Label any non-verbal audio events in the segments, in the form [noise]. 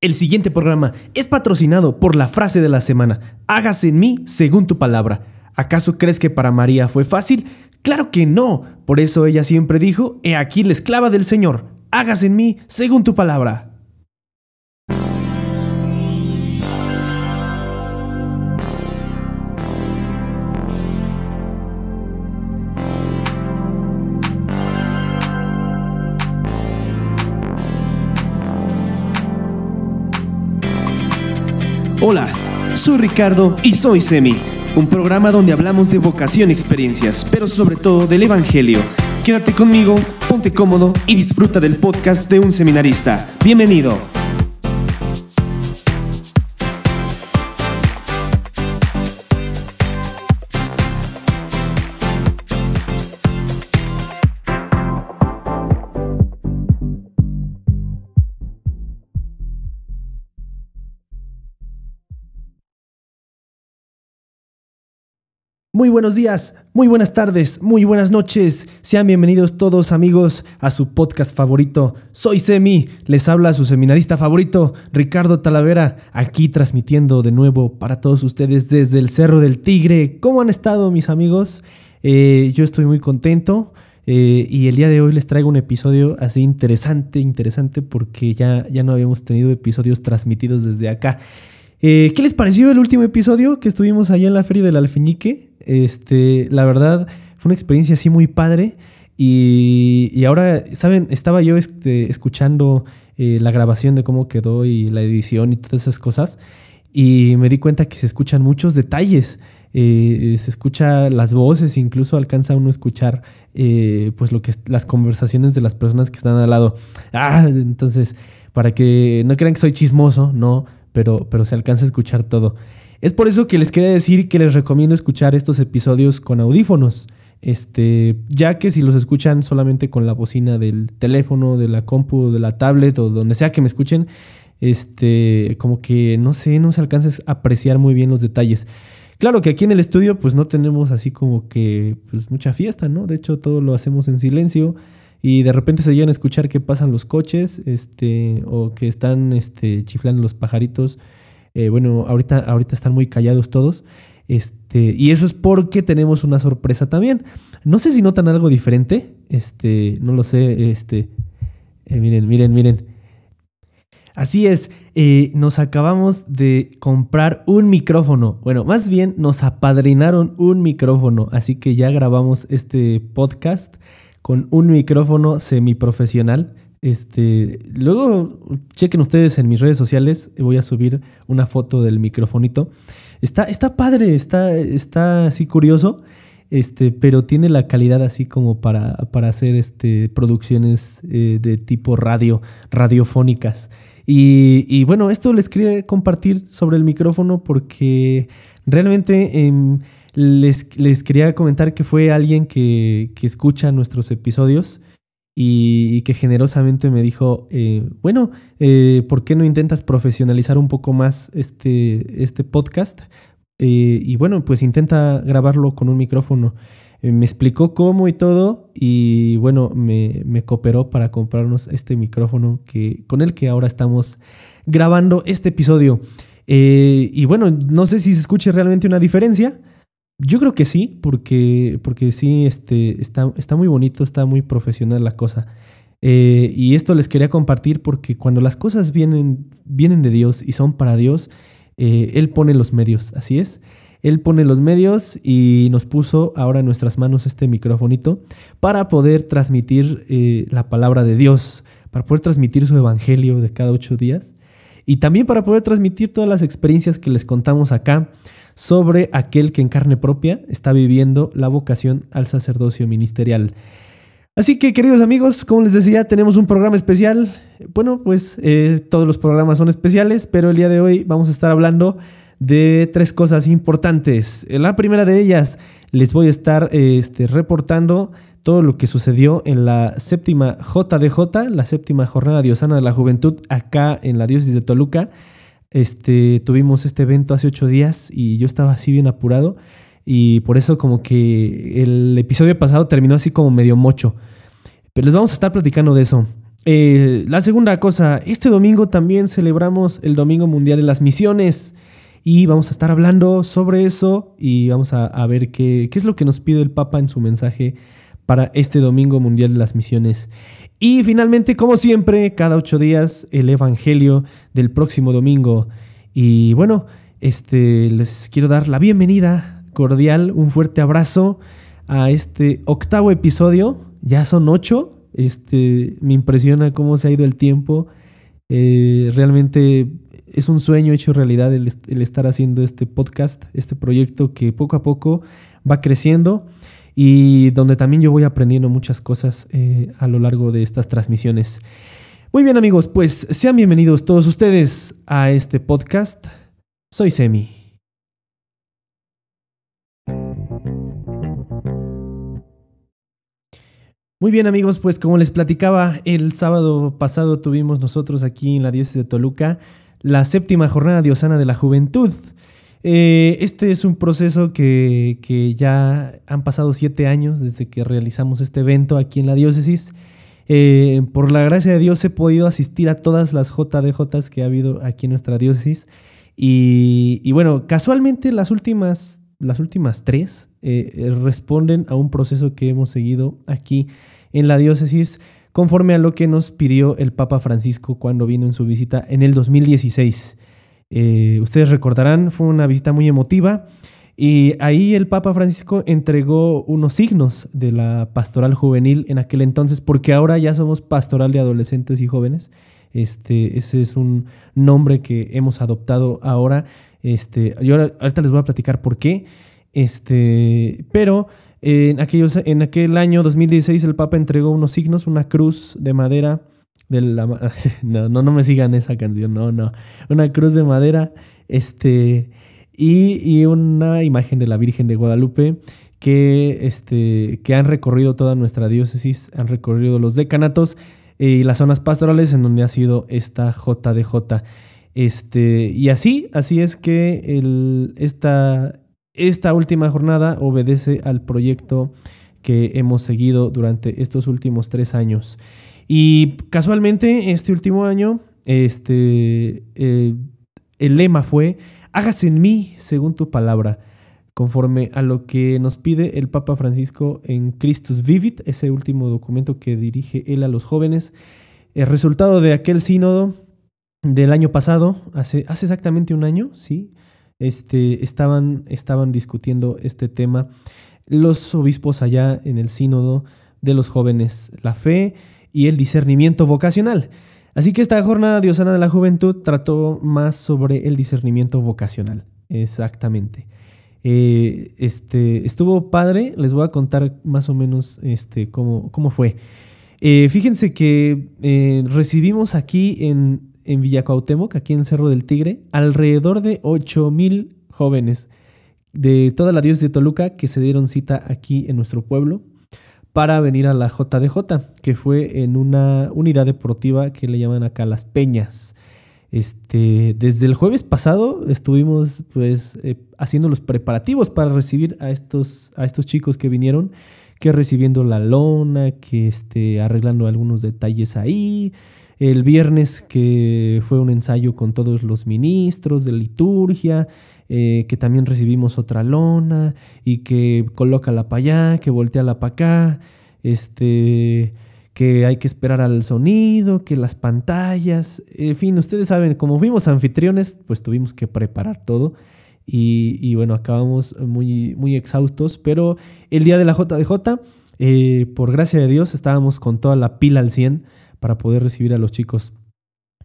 El siguiente programa es patrocinado por la frase de la semana. Hágase en mí según tu palabra. ¿Acaso crees que para María fue fácil? Claro que no. Por eso ella siempre dijo, He aquí la esclava del Señor. Hágase en mí según tu palabra. Hola, soy Ricardo y soy Semi, un programa donde hablamos de vocación y experiencias, pero sobre todo del Evangelio. Quédate conmigo, ponte cómodo y disfruta del podcast de un seminarista. Bienvenido. Muy buenos días, muy buenas tardes, muy buenas noches. Sean bienvenidos todos amigos a su podcast favorito. Soy Semi, les habla su seminarista favorito, Ricardo Talavera, aquí transmitiendo de nuevo para todos ustedes desde el Cerro del Tigre. ¿Cómo han estado mis amigos? Eh, yo estoy muy contento. Eh, y el día de hoy les traigo un episodio así interesante, interesante, porque ya, ya no habíamos tenido episodios transmitidos desde acá. Eh, ¿Qué les pareció el último episodio que estuvimos allá en la Feria del Alfeñique? Este, la verdad, fue una experiencia así muy padre. Y, ahora, ¿saben? Estaba yo este, escuchando eh, la grabación de cómo quedó y la edición y todas esas cosas. Y me di cuenta que se escuchan muchos detalles. Eh, se escucha las voces, incluso alcanza uno a escuchar eh, pues lo que las conversaciones de las personas que están al lado. Ah, entonces, para que no crean que soy chismoso, no, pero, pero se alcanza a escuchar todo. Es por eso que les quería decir que les recomiendo escuchar estos episodios con audífonos. Este, ya que si los escuchan solamente con la bocina del teléfono, de la compu, de la tablet o donde sea que me escuchen, este, como que no sé, no se alcanza a apreciar muy bien los detalles. Claro que aquí en el estudio pues no tenemos así como que pues mucha fiesta, ¿no? De hecho todo lo hacemos en silencio y de repente se llegan a escuchar que pasan los coches, este, o que están este, chiflando los pajaritos eh, bueno, ahorita, ahorita están muy callados todos. Este, y eso es porque tenemos una sorpresa también. No sé si notan algo diferente. Este, no lo sé. Este, eh, miren, miren, miren. Así es, eh, nos acabamos de comprar un micrófono. Bueno, más bien nos apadrinaron un micrófono. Así que ya grabamos este podcast con un micrófono semiprofesional. Este, luego chequen ustedes en mis redes sociales, voy a subir una foto del microfonito. Está, está padre, está, está así curioso, este, pero tiene la calidad así como para, para hacer este, producciones eh, de tipo radio, radiofónicas. Y, bueno, esto les quería compartir sobre el micrófono porque realmente em, les, les, quería comentar que fue alguien que, que escucha nuestros episodios y, que generosamente me dijo, eh, bueno, eh, ¿por qué no intentas profesionalizar un poco más este, este podcast? Eh, y bueno, pues intenta grabarlo con un micrófono. me explicó cómo y todo y bueno, me, cooperó para comprarnos este micrófono que, con el que ahora estamos grabando este episodio. y bueno, no sé si se escuche realmente una diferencia. Yo creo que sí, porque, porque sí, este, está, está muy bonito, está muy profesional la cosa. Eh, y esto les quería compartir porque cuando las cosas vienen, vienen de Dios y son para Dios, eh, Él pone los medios, así es. Él pone los medios y nos puso ahora en nuestras manos este microfonito para poder transmitir eh, la palabra de Dios, para poder transmitir su evangelio de cada ocho días y también para poder transmitir todas las experiencias que les contamos acá sobre aquel que en carne propia está viviendo la vocación al sacerdocio ministerial. Así que queridos amigos, como les decía, tenemos un programa especial. Bueno, pues eh, todos los programas son especiales, pero el día de hoy vamos a estar hablando de tres cosas importantes. La primera de ellas, les voy a estar este, reportando todo lo que sucedió en la séptima JDJ, la séptima Jornada Diosana de la Juventud, acá en la diócesis de Toluca. Este, tuvimos este evento hace ocho días y yo estaba así bien apurado y por eso como que el episodio pasado terminó así como medio mocho. Pero les vamos a estar platicando de eso. eh, la segunda cosa, este domingo también celebramos el Domingo Mundial de las Misiones y vamos a estar hablando sobre eso y vamos a, ver qué, qué, es lo que nos pide el Papa en su mensaje para este Domingo Mundial de las Misiones. Y finalmente, como siempre, cada ocho días el Evangelio del próximo domingo. Y bueno, este, les quiero dar la bienvenida cordial, un fuerte abrazo a este octavo episodio. Ya son ocho. Este, me impresiona cómo se ha ido el tiempo. Eh, realmente es un sueño hecho realidad el, estar haciendo este podcast, este proyecto que poco a poco va creciendo y donde también yo voy aprendiendo muchas cosas eh, a lo largo de estas transmisiones. Muy bien amigos, pues sean bienvenidos todos ustedes a este podcast. Soy Semi. Muy bien amigos, pues como les platicaba, el sábado pasado tuvimos nosotros aquí en la diócesis de Toluca la séptima jornada diosana de la juventud. Eh, este es un proceso que, que, ya han pasado siete años desde que realizamos este evento aquí en la diócesis. Eh, por la gracia de Dios he podido asistir a todas las JDJs que ha habido aquí en nuestra diócesis y, bueno, casualmente las últimas, las últimas tres eh, responden a un proceso que hemos seguido aquí en la diócesis conforme a lo que nos pidió el Papa Francisco cuando vino en su visita en el 2016. Eh, ustedes recordarán, fue una visita muy emotiva y ahí el Papa Francisco entregó unos signos de la pastoral juvenil en aquel entonces, porque ahora ya somos pastoral de adolescentes y jóvenes. Este, ese es un nombre que hemos adoptado ahora. Este, yo ahorita les voy a platicar por qué. Este, pero en, aquellos, en aquel año 2016 el Papa entregó unos signos, una cruz de madera. De la, [laughs] no, no, no me sigan esa canción, no, no. Una cruz de madera este, y, y una imagen de la Virgen de Guadalupe que, este, que han recorrido toda nuestra diócesis, han recorrido los decanatos y las zonas pastorales en donde ha sido esta JDJ. Este, y así, así es que el, esta, esta última jornada obedece al proyecto que hemos seguido durante estos últimos tres años. Y casualmente, este último año, este, eh, el lema fue, hágase en mí según tu palabra conforme a lo que nos pide el Papa Francisco en Christus Vivit, ese último documento que dirige él a los jóvenes. El resultado de aquel sínodo del año pasado, hace, hace exactamente un año, sí, este, estaban, estaban discutiendo este tema los obispos allá en el sínodo de los jóvenes, la fe y el discernimiento vocacional. Así que esta jornada diosana de la juventud trató más sobre el discernimiento vocacional, exactamente. Eh, este, estuvo padre, les voy a contar más o menos este, cómo, cómo fue. Eh, fíjense que eh, recibimos aquí en, en Villacuauhtémoc, aquí en Cerro del Tigre, alrededor de 8000 jóvenes de toda la diócesis de Toluca que se dieron cita aquí en nuestro pueblo para venir a la JDJ, que fue en una unidad deportiva que le llaman acá Las Peñas. Este, desde el jueves pasado estuvimos pues eh, haciendo los preparativos para recibir a estos, a estos chicos que vinieron, que recibiendo la lona, que este, arreglando algunos detalles ahí. El viernes que fue un ensayo con todos los ministros de liturgia, eh, que también recibimos otra lona y que coloca la para allá, que voltea la para acá. Este, que hay que esperar al sonido, que las pantallas, en fin, ustedes saben, como fuimos anfitriones, pues tuvimos que preparar todo y, bueno, acabamos muy, muy exhaustos, pero el día de la JDJ, eh, por gracia de Dios, estábamos con toda la pila al 100 para poder recibir a los chicos.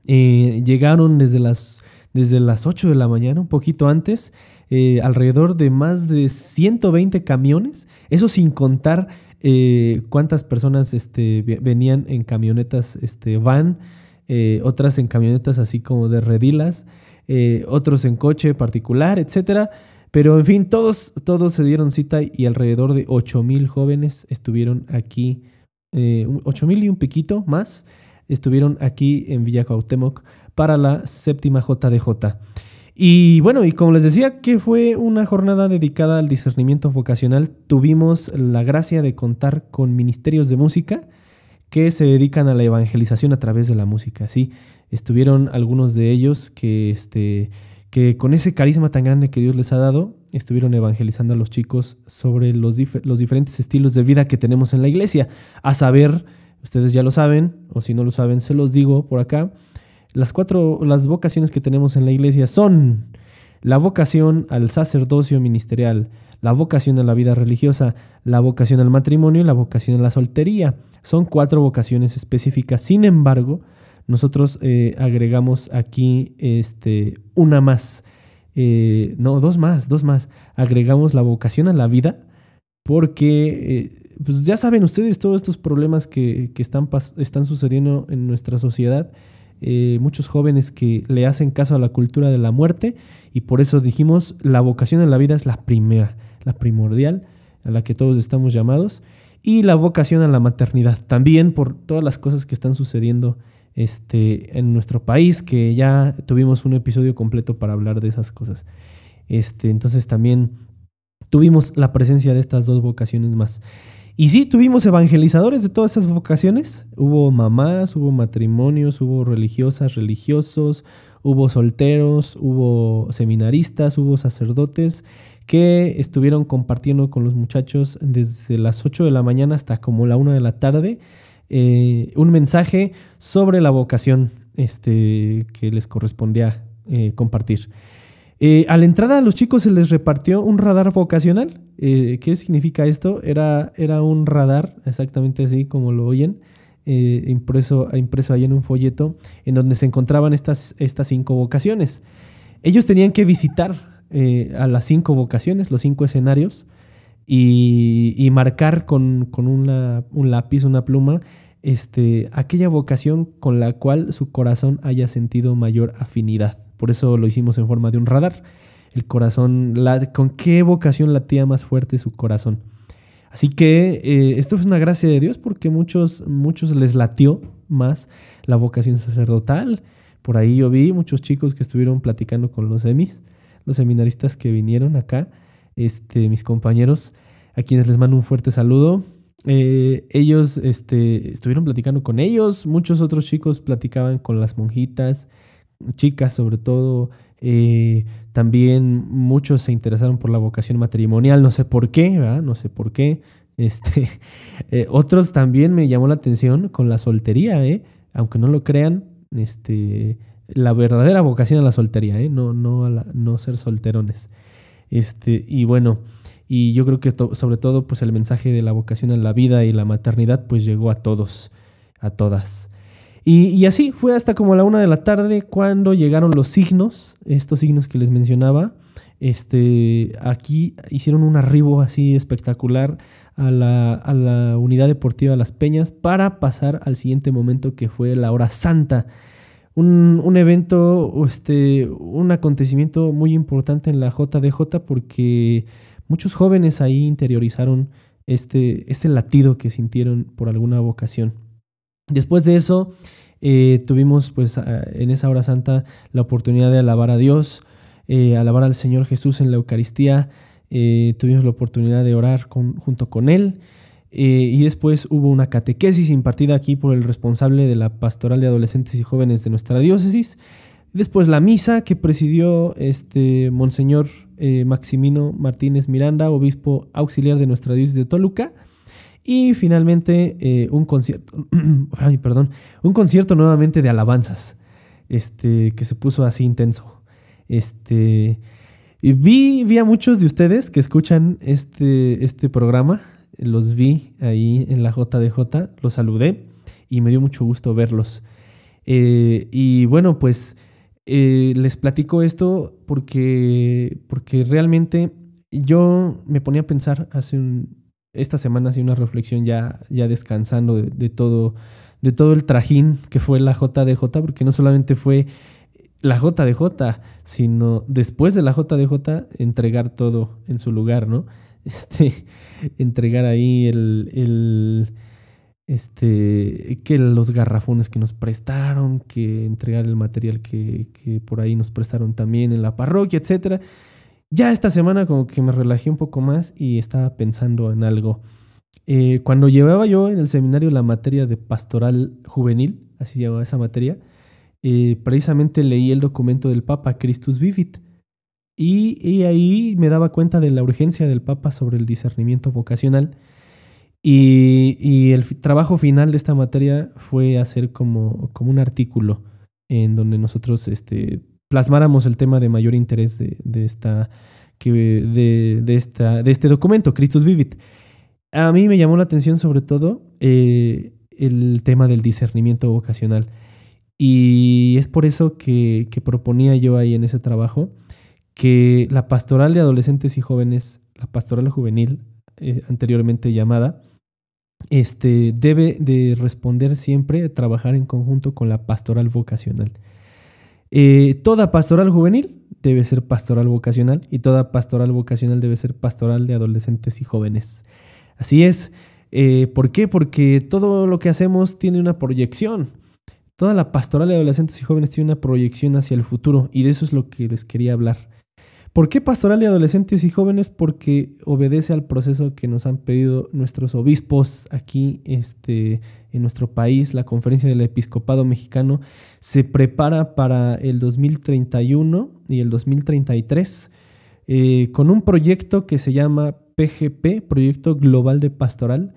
Eh, llegaron desde las, desde las 8 de la mañana, un poquito antes, eh, alrededor de más de 120 camiones, eso sin contar eh, cuántas personas este, venían en camionetas este, van, otras en camionetas así como de redilas, otros en coche particular, etcétera. Pero en fin, todos, todos se dieron cita y alrededor de 8 mil jóvenes estuvieron aquí, eh, 8 mil y un piquito más, estuvieron aquí en Villa Cuauhtémoc para la séptima JDJ. Y bueno, y como les decía que fue una jornada dedicada al discernimiento vocacional, tuvimos la gracia de contar con ministerios de música que se dedican a la evangelización a través de la música. Sí, estuvieron algunos de ellos que, este, que con ese carisma tan grande que Dios les ha dado, estuvieron evangelizando a los chicos sobre los, diferentes estilos de vida que tenemos en la iglesia. A saber, ustedes ya lo saben, o si no lo saben, se los digo por acá. Las cuatro, las vocaciones que tenemos en la iglesia son la vocación al sacerdocio ministerial, la vocación a la vida religiosa, la vocación al matrimonio y la vocación a la soltería. Son cuatro vocaciones específicas. Sin embargo, nosotros eh, agregamos aquí este, una más. Eh, no, dos más, dos más. Agregamos la vocación a la vida porque, eh, pues ya saben ustedes todos estos problemas que, están, están sucediendo en nuestra sociedad. muchos jóvenes que le hacen caso a la cultura de la muerte y por eso dijimos la vocación a la vida es la primera la primordial, a la que todos estamos llamados, y la vocación a la maternidad, también por todas las cosas que están sucediendo este, en nuestro país, que ya tuvimos un episodio completo para hablar de esas cosas. Este, entonces también tuvimos la presencia de estas dos vocaciones más. Y sí, tuvimos evangelizadores de todas esas vocaciones. Hubo mamás, hubo matrimonios, hubo religiosas, religiosos, hubo solteros, hubo seminaristas, hubo sacerdotes que estuvieron compartiendo con los muchachos desde las 8 de la mañana hasta como la 1 de la tarde eh, un mensaje sobre la vocación este, que les correspondía eh, compartir. Eh, a la entrada a los chicos se les repartió un radar vocacional. ¿Qué significa esto? Era, era un radar, exactamente así como lo oyen, impreso, impreso ahí en un folleto, en donde se encontraban estas, estas cinco vocaciones. Ellos tenían que visitar a las cinco vocaciones, los cinco escenarios, y, marcar con, un lápiz, una pluma, este, aquella vocación con la cual su corazón haya sentido mayor afinidad. Por eso lo hicimos en forma de un radar. El corazón, con qué vocación latía más fuerte su corazón. Así que eh, esto es una gracia de Dios porque muchos, muchos les latió más la vocación sacerdotal. Por ahí yo vi muchos chicos que estuvieron platicando con los emis los seminaristas que vinieron acá, este, mis compañeros, a quienes les mando un fuerte saludo. Eh, ellos este, estuvieron platicando con ellos, muchos otros chicos platicaban con las monjitas, chicas sobre todo. Eh, también muchos se interesaron por la vocación matrimonial, no sé por qué, no sé por qué. Este, [laughs] eh, otros también me llamó la atención con la soltería, aunque no lo crean, este, la verdadera vocación a la soltería, no, no, no ser solterones. Este, y bueno, y yo creo que sobre todo, pues el mensaje de la vocación a la vida y la maternidad, pues llegó a todos, a todas. Y, así fue hasta como la una de la tarde cuando llegaron los signos, estos signos que les mencionaba. Este, aquí hicieron un arribo así espectacular a la, a la unidad deportiva Las Peñas para pasar al siguiente momento que fue la hora santa un, evento, este, un acontecimiento muy importante en la JDJ porque muchos jóvenes ahí interiorizaron este, este latido que sintieron por alguna vocación. Después de eso, eh, tuvimos pues en esa hora santa la oportunidad de alabar a Dios, eh, alabar al Señor Jesús en la Eucaristía, eh, tuvimos la oportunidad de orar junto con Él. Eh, y después hubo una catequesis impartida aquí por el responsable de la pastoral de adolescentes y jóvenes de nuestra diócesis. Después la misa que presidió este Monseñor eh, Maximino Martínez Miranda, obispo auxiliar de nuestra diócesis de Toluca. Y finalmente eh, un concierto, [clears throat] ay, perdón, un concierto nuevamente de alabanzas, este, que se puso así intenso. Este, vi, vi a muchos de ustedes que escuchan este, este programa los vi ahí en la JDJ, los saludé y me dio mucho gusto verlos. Eh, y bueno, pues eh, les platico esto porque, porque realmente yo me ponía a pensar hace un, esta semana, hace una reflexión ya, ya descansando de, todo, de todo el trajín que fue la JDJ, porque no solamente fue la JDJ, sino después de la JDJ entregar todo en su lugar, ¿no? Este, [laughs] entregar ahí el, el, este, que los garrafones que nos prestaron, que entregar el material que, que por ahí nos prestaron también en la parroquia, etcétera. Ya esta semana como que me relajé un poco más y estaba pensando en algo. Eh, cuando llevaba yo en el seminario la materia de pastoral juvenil, así llamaba esa materia, eh, precisamente leí el documento del Papa Christus Vivit. Y, ahí me daba cuenta de la urgencia del Papa sobre el discernimiento vocacional. Y, el trabajo final de esta materia fue hacer como, un artículo en donde nosotros este, plasmáramos el tema de mayor interés de, esta, de, de, esta, de este documento, Christus Vivit. A mí me llamó la atención sobre todo eh, el tema del discernimiento vocacional. Y es por eso que, proponía yo ahí en ese trabajo que la pastoral de adolescentes y jóvenes, la pastoral juvenil, eh, anteriormente llamada, este, debe de responder siempre, trabajar en conjunto con la pastoral vocacional. Eh, toda pastoral juvenil debe ser pastoral vocacional y toda pastoral vocacional debe ser pastoral de adolescentes y jóvenes. Así es. Eh, ¿Por qué? Porque todo lo que hacemos tiene una proyección. Toda la pastoral de adolescentes y jóvenes tiene una proyección hacia el futuro y de eso es lo que les quería hablar. ¿Por qué pastoral de adolescentes y jóvenes? Porque obedece al proceso que nos han pedido nuestros obispos aquí este, en nuestro país. La conferencia del episcopado mexicano se prepara para el 2031 y el 2033 eh, con un proyecto que se llama PGP, Proyecto Global de Pastoral,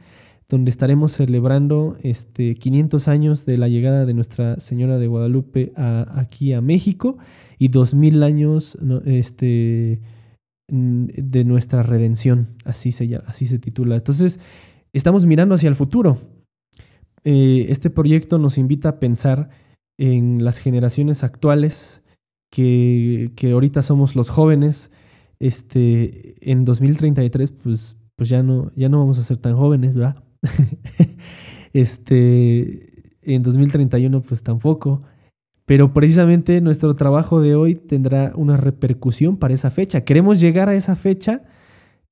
donde estaremos celebrando este, 500 años de la llegada de Nuestra Señora de Guadalupe aquí a México y 2000 años este, de nuestra redención, así se, así se titula. Entonces, estamos mirando hacia el futuro. Eh, este proyecto nos invita a pensar en las generaciones actuales, que, que ahorita somos los jóvenes, este, en 2033, pues, pues ya, no, ya no vamos a ser tan jóvenes, ¿verdad? [laughs] este, en 2031, pues tampoco. Pero precisamente nuestro trabajo de hoy tendrá una repercusión para esa fecha. Queremos llegar a esa fecha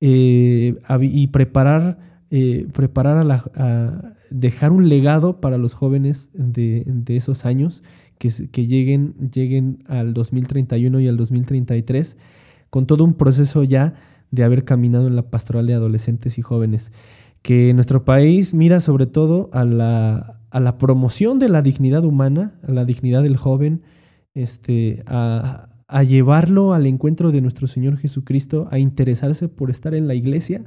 eh, y preparar, eh, preparar a, la, dejar un legado para los jóvenes de, esos años que, que, lleguen, lleguen al 2031 y al 2033 con todo un proceso ya de haber caminado en la pastoral de adolescentes y jóvenes, que nuestro país mira sobre todo a la, a la promoción de la dignidad humana, a la dignidad del joven, este, a, llevarlo al encuentro de nuestro Señor Jesucristo, a interesarse por estar en la iglesia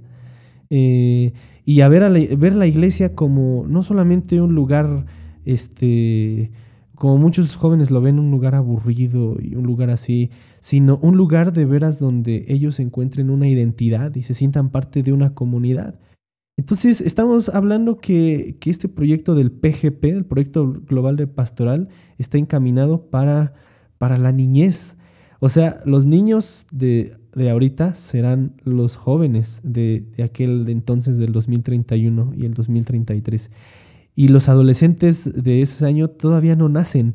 eh, y a ver, a ver la iglesia como no solamente un lugar este, como muchos jóvenes lo ven, un lugar aburrido y un lugar así, sino un lugar de veras donde ellos encuentren una identidad y se sientan parte de una comunidad. Entonces, estamos hablando que, este proyecto del PGP, el Proyecto Global de Pastoral, está encaminado para, para la niñez. O sea, los niños de, de ahorita serán los jóvenes de, aquel entonces del 2031 y el 2033 y los adolescentes de ese año todavía no nacen.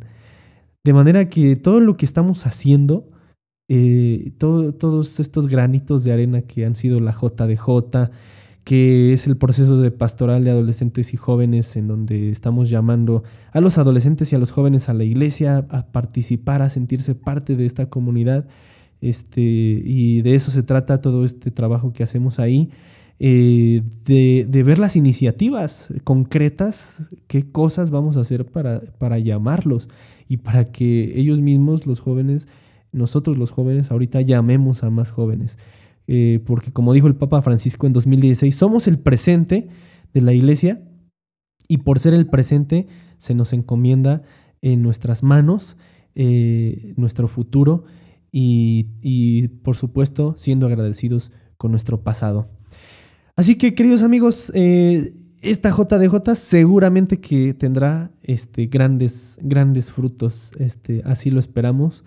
De manera que todo lo que estamos haciendo, eh, todos estos granitos de arena que han sido la JDJ, que es el proceso de pastoral de adolescentes y jóvenes en donde estamos llamando a los adolescentes y a los jóvenes a la iglesia a participar, a sentirse parte de esta comunidad. Este, y de eso se trata todo este trabajo que hacemos ahí. Eh, de, ver las iniciativas concretas, qué cosas vamos a hacer para, para llamarlos y para que ellos mismos, los jóvenes, nosotros los jóvenes, ahorita llamemos a más jóvenes. Eh, porque como dijo el Papa Francisco en 2016, somos el presente de la iglesia y por ser el presente se nos encomienda en nuestras manos eh, nuestro futuro y, por supuesto siendo agradecidos con nuestro pasado. Así que, queridos amigos, eh, esta JDJ seguramente que tendrá este, grandes, grandes frutos. Este, así lo esperamos.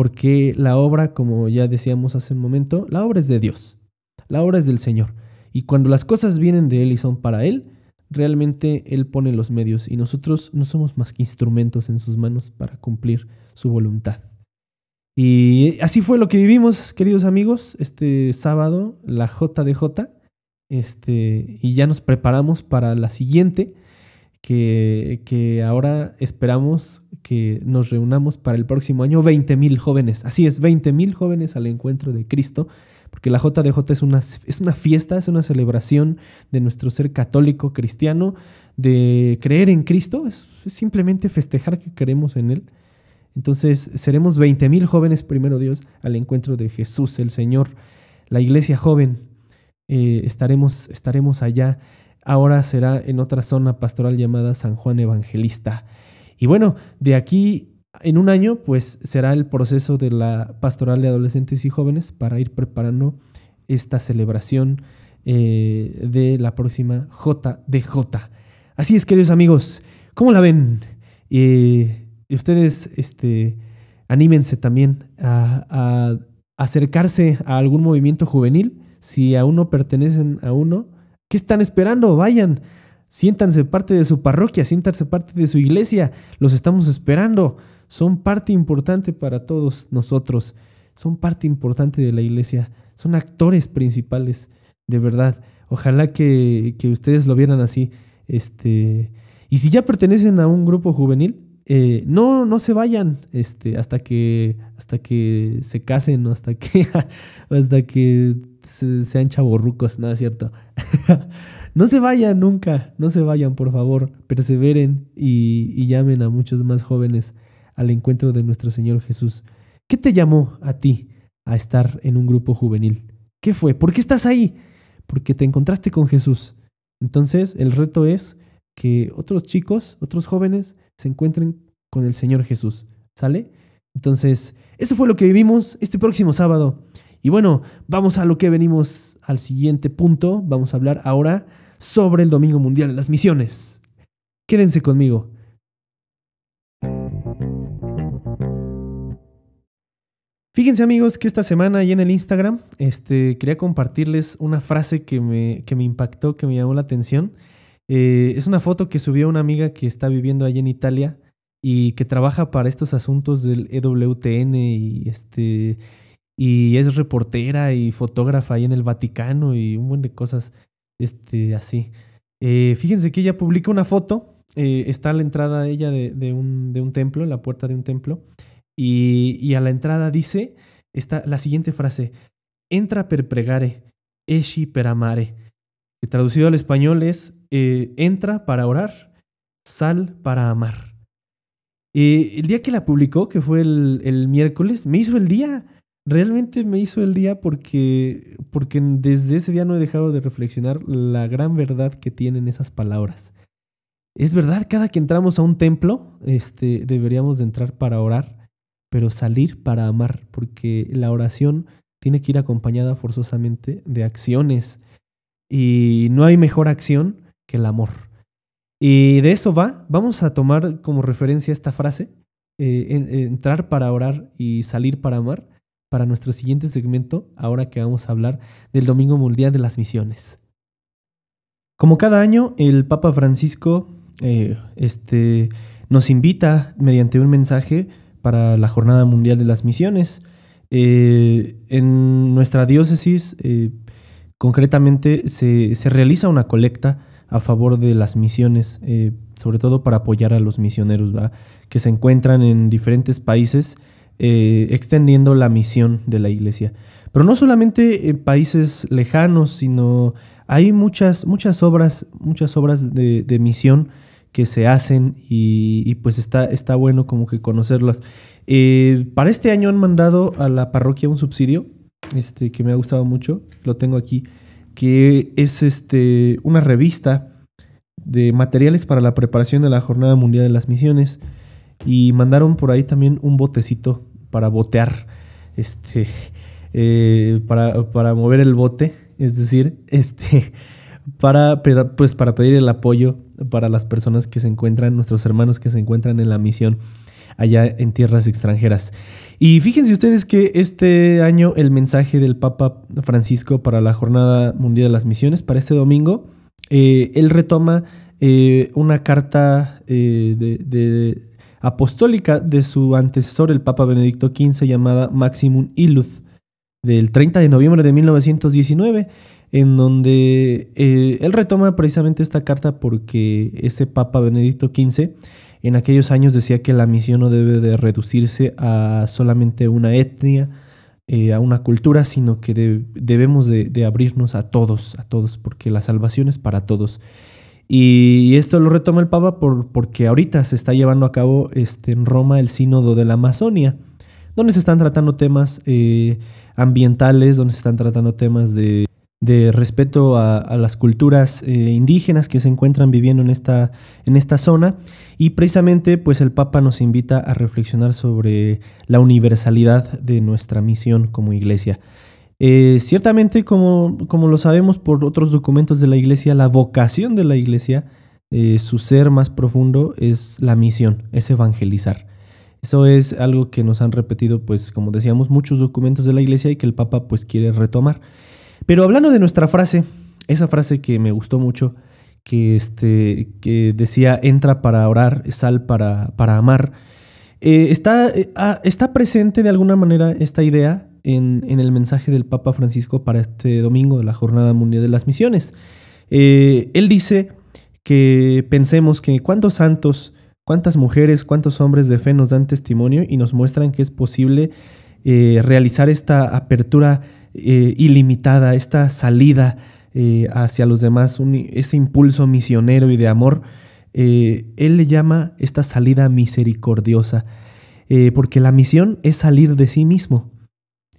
Porque la obra, como ya decíamos hace un momento, la obra es de Dios. La obra es del Señor. Y cuando las cosas vienen de Él y son para Él, realmente Él pone los medios y nosotros no somos más que instrumentos en sus manos para cumplir su voluntad. Y así fue lo que vivimos, queridos amigos, este sábado, la JDJ. Este, y ya nos preparamos para la siguiente, que, que ahora esperamos que nos reunamos para el próximo año 20 mil jóvenes. Así es, 20 mil jóvenes al encuentro de Cristo porque la JDJ es una, es una fiesta, es una celebración de nuestro ser católico cristiano, de creer en Cristo, es, simplemente festejar que creemos en Él. Entonces seremos 20 mil jóvenes, primero Dios, al encuentro de Jesús, el Señor, la iglesia joven. Eh, estaremos, estaremos allá. Ahora será en otra zona pastoral llamada San Juan Evangelista. Y bueno, de aquí en un año, pues será el proceso de la pastoral de adolescentes y jóvenes para ir preparando esta celebración eh, de la próxima JDJ. Así es, queridos amigos, ¿cómo la ven? Eh, ustedes, este, anímense también a, a, acercarse a algún movimiento juvenil. Si aún no pertenecen a uno, ¿qué están esperando? Vayan, siéntanse parte de su parroquia, siéntanse parte de su iglesia. Los estamos esperando. Son parte importante para todos nosotros. Son parte importante de la iglesia. Son actores principales, de verdad. Ojalá que, que ustedes lo vieran así. Este, y si ya pertenecen a un grupo juvenil, eh, no, no se vayan este, hasta, que, hasta que se casen o hasta que, [laughs] hasta que sean chavorrucos, ¿no es cierto? [laughs] no se vayan nunca, no se vayan, por favor, perseveren y, y llamen a muchos más jóvenes al encuentro de nuestro Señor Jesús. ¿Qué te llamó a ti a estar en un grupo juvenil? ¿Qué fue? ¿Por qué estás ahí? Porque te encontraste con Jesús. Entonces, el reto es que otros chicos, otros jóvenes, se encuentren con el Señor Jesús. ¿Sale? Entonces, eso fue lo que vivimos este próximo sábado. Y bueno, vamos a lo que venimos al siguiente punto. Vamos a hablar ahora sobre el Domingo Mundial de las Misiones. Quédense conmigo. Fíjense amigos que esta semana ahí en el Instagram este, quería compartirles una frase que me, que me impactó, que me llamó la atención. Eh, es una foto que subió una amiga que está viviendo allí en Italia y que trabaja para estos asuntos del EWTN y, este, y es reportera y fotógrafa ahí en el Vaticano y un buen de cosas este, así. Eh, fíjense que ella publica una foto, eh, está a la entrada ella de, de, un, de un templo, en la puerta de un templo, y, a la entrada dice esta, la siguiente frase, entra per pregare, esci per amare. traducido al español es, eh, entra para orar, sal para amar. Eh, el día que la publicó, que fue el, el, miércoles, me hizo el día. Realmente me hizo el día porque, porque desde ese día no he dejado de reflexionar la gran verdad que tienen esas palabras. Es verdad, cada que entramos a un templo, este, deberíamos de entrar para orar pero salir para amar, porque la oración tiene que ir acompañada forzosamente de acciones. Y no hay mejor acción que el amor. Y de eso va, vamos a tomar como referencia esta frase, eh, entrar para orar y salir para amar, para nuestro siguiente segmento, ahora que vamos a hablar del Domingo Mundial de las Misiones. Como cada año, el Papa Francisco eh, este, nos invita mediante un mensaje para la Jornada Mundial de las Misiones. Eh, en nuestra diócesis, concretamente, se, realiza una colecta a favor de las misiones, eh, sobre todo para apoyar a los misioneros que se encuentran en diferentes países extendiendo la misión de la iglesia. Pero no solamente en países lejanos, sino hay muchas, muchas obras, muchas obras de, de misión que se hacen y, pues está, está bueno como que conocerlas. Eh, para este año han mandado a la parroquia un subsidio este, que me ha gustado mucho, lo tengo aquí, que es este, una revista de materiales para la preparación de la Jornada Mundial de las Misiones. Y mandaron por ahí también un botecito para botear, este, [laughs] eh, para, para mover el bote, es decir, [laughs] este para, pues, para pedir el apoyo para las personas que se encuentran, nuestros hermanos que se encuentran en la misión allá en tierras extranjeras. Y fíjense ustedes que este año el mensaje del Papa Francisco para la Jornada Mundial de las Misiones, para este domingo, eh, él retoma eh, una carta eh, apostólica de su antecesor, el Papa Benedicto XV, llamada Maximum Illud, del 30 de noviembre de 1919 en donde él retoma precisamente esta carta porque ese Papa Benedicto XV en aquellos años decía que la misión no debe de reducirse a solamente una etnia eh, a una cultura, sino que debemos de, abrirnos a todos, a todos, porque la salvación es para todos. Y esto lo retoma el Papa por, porque ahorita se está llevando a cabo este, en Roma el sínodo de la Amazonia, donde se están tratando temas eh, ambientales, donde se están tratando temas de de respeto a, las culturas eh, indígenas que se encuentran viviendo en esta, en esta zona. Y precisamente pues el Papa nos invita a reflexionar sobre la universalidad de nuestra misión como iglesia. Eh, ciertamente, como, como, lo sabemos por otros documentos de la iglesia, la vocación de la iglesia, eh, su ser más profundo es la misión, es evangelizar. Eso es algo que nos han repetido, pues como decíamos, muchos documentos de la iglesia y que el Papa pues quiere retomar. Pero hablando de nuestra frase, esa frase que me gustó mucho, que, este, que decía, entra para orar, sal para, para amar, eh, está, eh, ah, está presente de alguna manera esta idea en, el mensaje del Papa Francisco para este domingo de la Jornada Mundial de las Misiones. Eh, él dice que pensemos que cuántos santos, cuántas mujeres, cuántos hombres de fe nos dan testimonio y nos muestran que es posible realizar esta apertura eh, ilimitada, esta salida eh, hacia los demás, este impulso misionero y de amor, eh, él le llama esta salida misericordiosa, porque la misión es salir de sí mismo.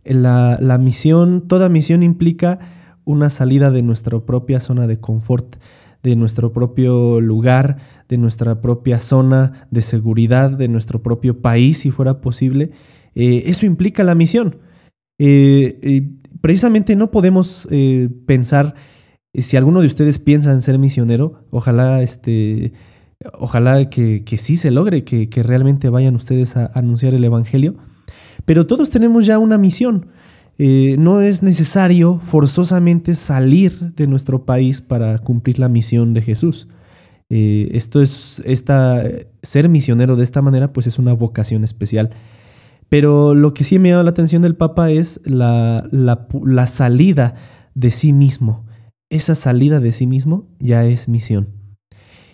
La, la misión, toda misión implica una salida de nuestra propia zona de confort, de nuestro propio lugar, de nuestra propia zona de seguridad, de nuestro propio país, si fuera posible. eso implica la misión. Precisamente no podemos eh, pensar, eh, si alguno de ustedes piensa en ser misionero, ojalá, este, ojalá que, sí se logre, que, realmente vayan ustedes a anunciar el Evangelio, pero todos tenemos ya una misión. no es necesario forzosamente salir de nuestro país para cumplir la misión de Jesús. esto es, esta, ser misionero de esta manera, pues es una vocación especial. Pero lo que sí me llama la atención del Papa es la, la, salida de sí mismo. Esa salida de sí mismo ya es misión.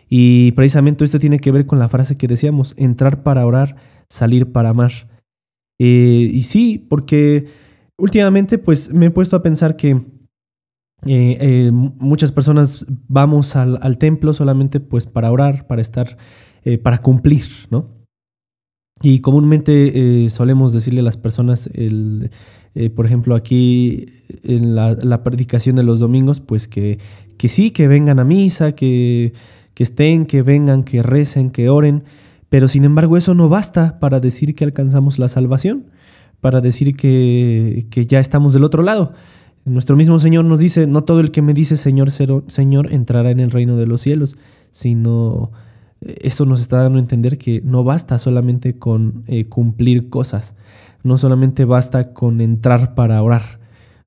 Y precisamente esto tiene que ver con la frase que decíamos, entrar para orar, salir para amar. Eh, y sí, porque últimamente pues me he puesto a pensar que eh, eh, muchas personas vamos al, al, templo solamente pues para orar, para estar, para cumplir, ¿no? Y comúnmente eh, solemos decirle a las personas, el, eh, por ejemplo, aquí en la, predicación de los domingos, pues que, que sí, que vengan a misa, que, que estén, que vengan, que recen, que oren, pero sin embargo eso no basta para decir que alcanzamos la salvación, para decir que, que ya estamos del otro lado. Nuestro mismo Señor nos dice, no todo el que me dice Señor, Señor entrará en el reino de los cielos, sino eso nos está dando a entender que no basta solamente con eh, cumplir cosas, no solamente basta con entrar para orar,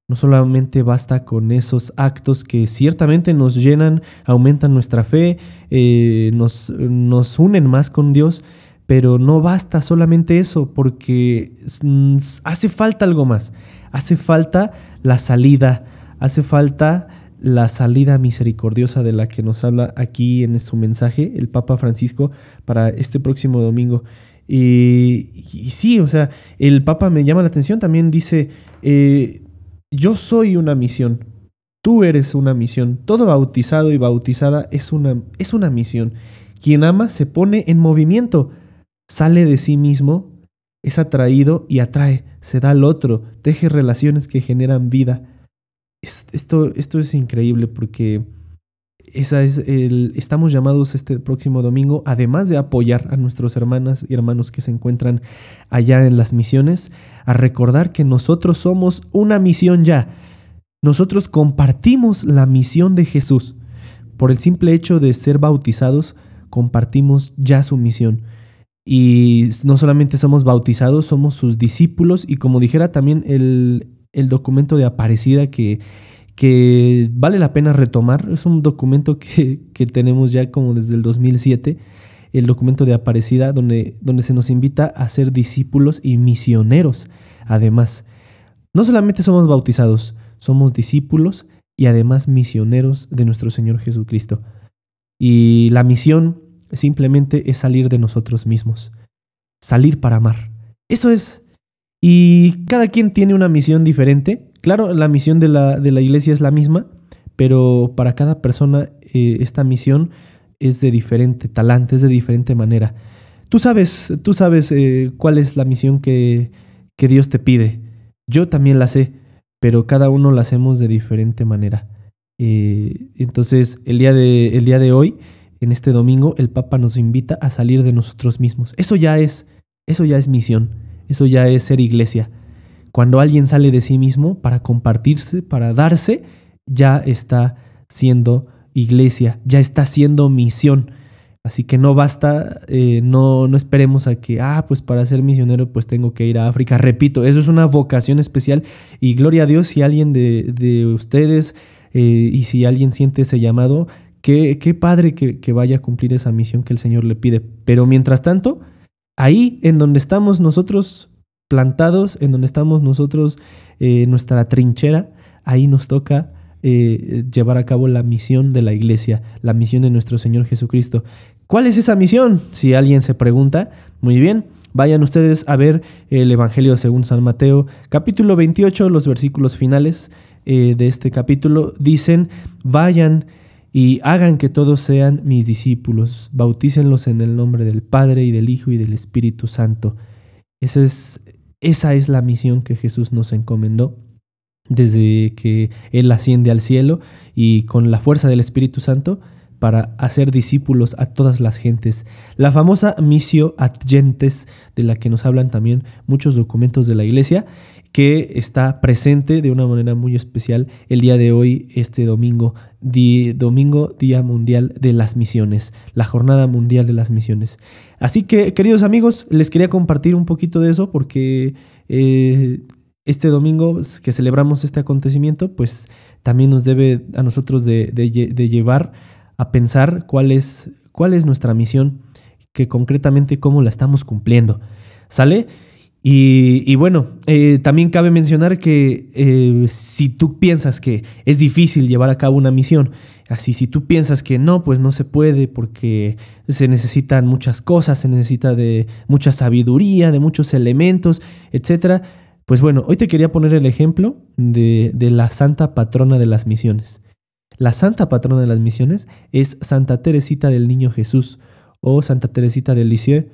no solamente basta con esos actos que ciertamente nos llenan, aumentan nuestra fe, eh, nos, nos unen más con Dios, pero no basta solamente eso, porque hace falta algo más, hace falta la salida, hace falta la salida misericordiosa de la que nos habla aquí en su mensaje el Papa Francisco para este próximo domingo. Y, sí, o sea, el Papa me llama la atención, también dice, eh, yo soy una misión, tú eres una misión, todo bautizado y bautizada es una, es una misión. Quien ama se pone en movimiento, sale de sí mismo, es atraído y atrae, se da al otro, teje relaciones que generan vida esto, esto es increíble porque esa es el, estamos llamados este próximo domingo, además de apoyar a nuestros hermanas y hermanos que se encuentran allá en las misiones, a recordar que nosotros somos una misión ya. Nosotros compartimos la misión de Jesús. Por el simple hecho de ser bautizados, compartimos ya su misión. Y no solamente somos bautizados, somos sus discípulos y como dijera también el, el documento de Aparecida que, que vale la pena retomar. Es un documento que, tenemos ya como desde el 2007, el documento de Aparecida, donde, donde se nos invita a ser discípulos y misioneros. Además, no solamente somos bautizados, somos discípulos y además misioneros de nuestro Señor Jesucristo. Y la misión simplemente es salir de nosotros mismos, salir para amar. Eso es Y cada quien tiene una misión diferente. Claro, la misión de la, de la iglesia es la misma, pero para cada persona eh, esta misión es de diferente talante, es de diferente manera. Tú sabes, tú sabes eh, cuál es la misión que, que Dios te pide. Yo también la sé, pero cada uno la hacemos de diferente manera. Eh, entonces, el día, de, el día de hoy, en este domingo, el Papa nos invita a salir de nosotros mismos. Eso ya es, eso ya es misión, eso ya es ser iglesia. Cuando alguien sale de sí mismo para compartirse, para darse, ya está siendo iglesia, ya está siendo misión. Así que no basta, eh, no, no esperemos a que, ah, pues para ser misionero pues tengo que ir a África. Repito, eso es una vocación especial y gloria a Dios si alguien de, de ustedes eh, y si alguien siente ese llamado, qué, qué padre que, vaya a cumplir esa misión que el Señor le pide. Pero mientras tanto, ahí en donde estamos nosotros plantados, en donde estamos nosotros, eh, nuestra trinchera, ahí nos toca eh, llevar a cabo la misión de la iglesia, la misión de nuestro Señor Jesucristo. ¿Cuál es esa misión? Si alguien se pregunta, muy bien, vayan ustedes a ver el Evangelio según San Mateo, capítulo 28, los versículos finales. Eh, de este capítulo dicen, vayan y hagan que todos sean mis discípulos, bautícenlos en el nombre del Padre y del Hijo y del Espíritu Santo. Esa es, esa es la misión que Jesús nos encomendó desde que Él asciende al cielo y con la fuerza del Espíritu Santo para hacer discípulos a todas las gentes. La famosa missio ad gentes, de la que nos hablan también muchos documentos de la Iglesia, que está presente de una manera muy especial el día de hoy, este domingo, domingo Día Mundial de las Misiones, la Jornada Mundial de las Misiones. Así que, queridos amigos, les quería compartir un poquito de eso porque eh, este domingo que celebramos este acontecimiento, pues también nos debe a nosotros de llevar a pensar cuál es, cuál es nuestra misión, que concretamente cómo la estamos cumpliendo. ¿Sale? Y, bueno, eh, también cabe mencionar que eh, si tú piensas que es difícil llevar a cabo una misión, así si tú piensas que no, pues no se puede porque se necesitan muchas cosas, se necesita de mucha sabiduría, de muchos elementos, etcétera, pues bueno, hoy te quería poner el ejemplo de, de la santa patrona de las misiones. La santa patrona de las misiones es Santa Teresita del Niño Jesús o Santa Teresita del Lisieux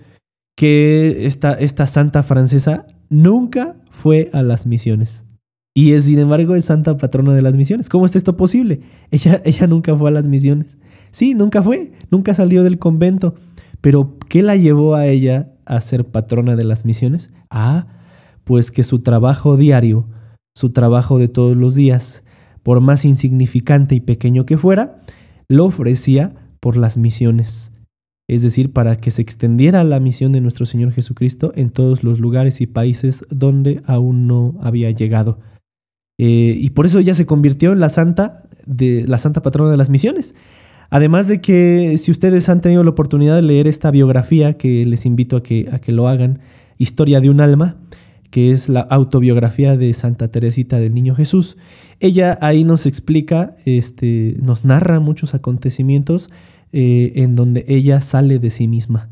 que esta, esta santa francesa nunca fue a las misiones. Y es, sin embargo, es santa patrona de las misiones. ¿Cómo es esto posible? Ella, [laughs] ella nunca fue a las misiones. Sí, nunca fue, nunca salió del convento. Pero, ¿qué la llevó a ella a ser patrona de las misiones? Ah, pues que su trabajo diario, su trabajo de todos los días, por más insignificante y pequeño que fuera, lo ofrecía por las misiones es decir, para que se extendiera la misión de nuestro Señor Jesucristo en todos los lugares y países donde aún no había llegado. Eh, y por eso ella se convirtió en la santa, de, la santa patrona de las misiones. Además de que si ustedes han tenido la oportunidad de leer esta biografía, que les invito a que, a que lo hagan, Historia de un alma, que es la autobiografía de Santa Teresita del Niño Jesús, ella ahí nos explica, este, nos narra muchos acontecimientos eh, en donde ella sale de sí misma.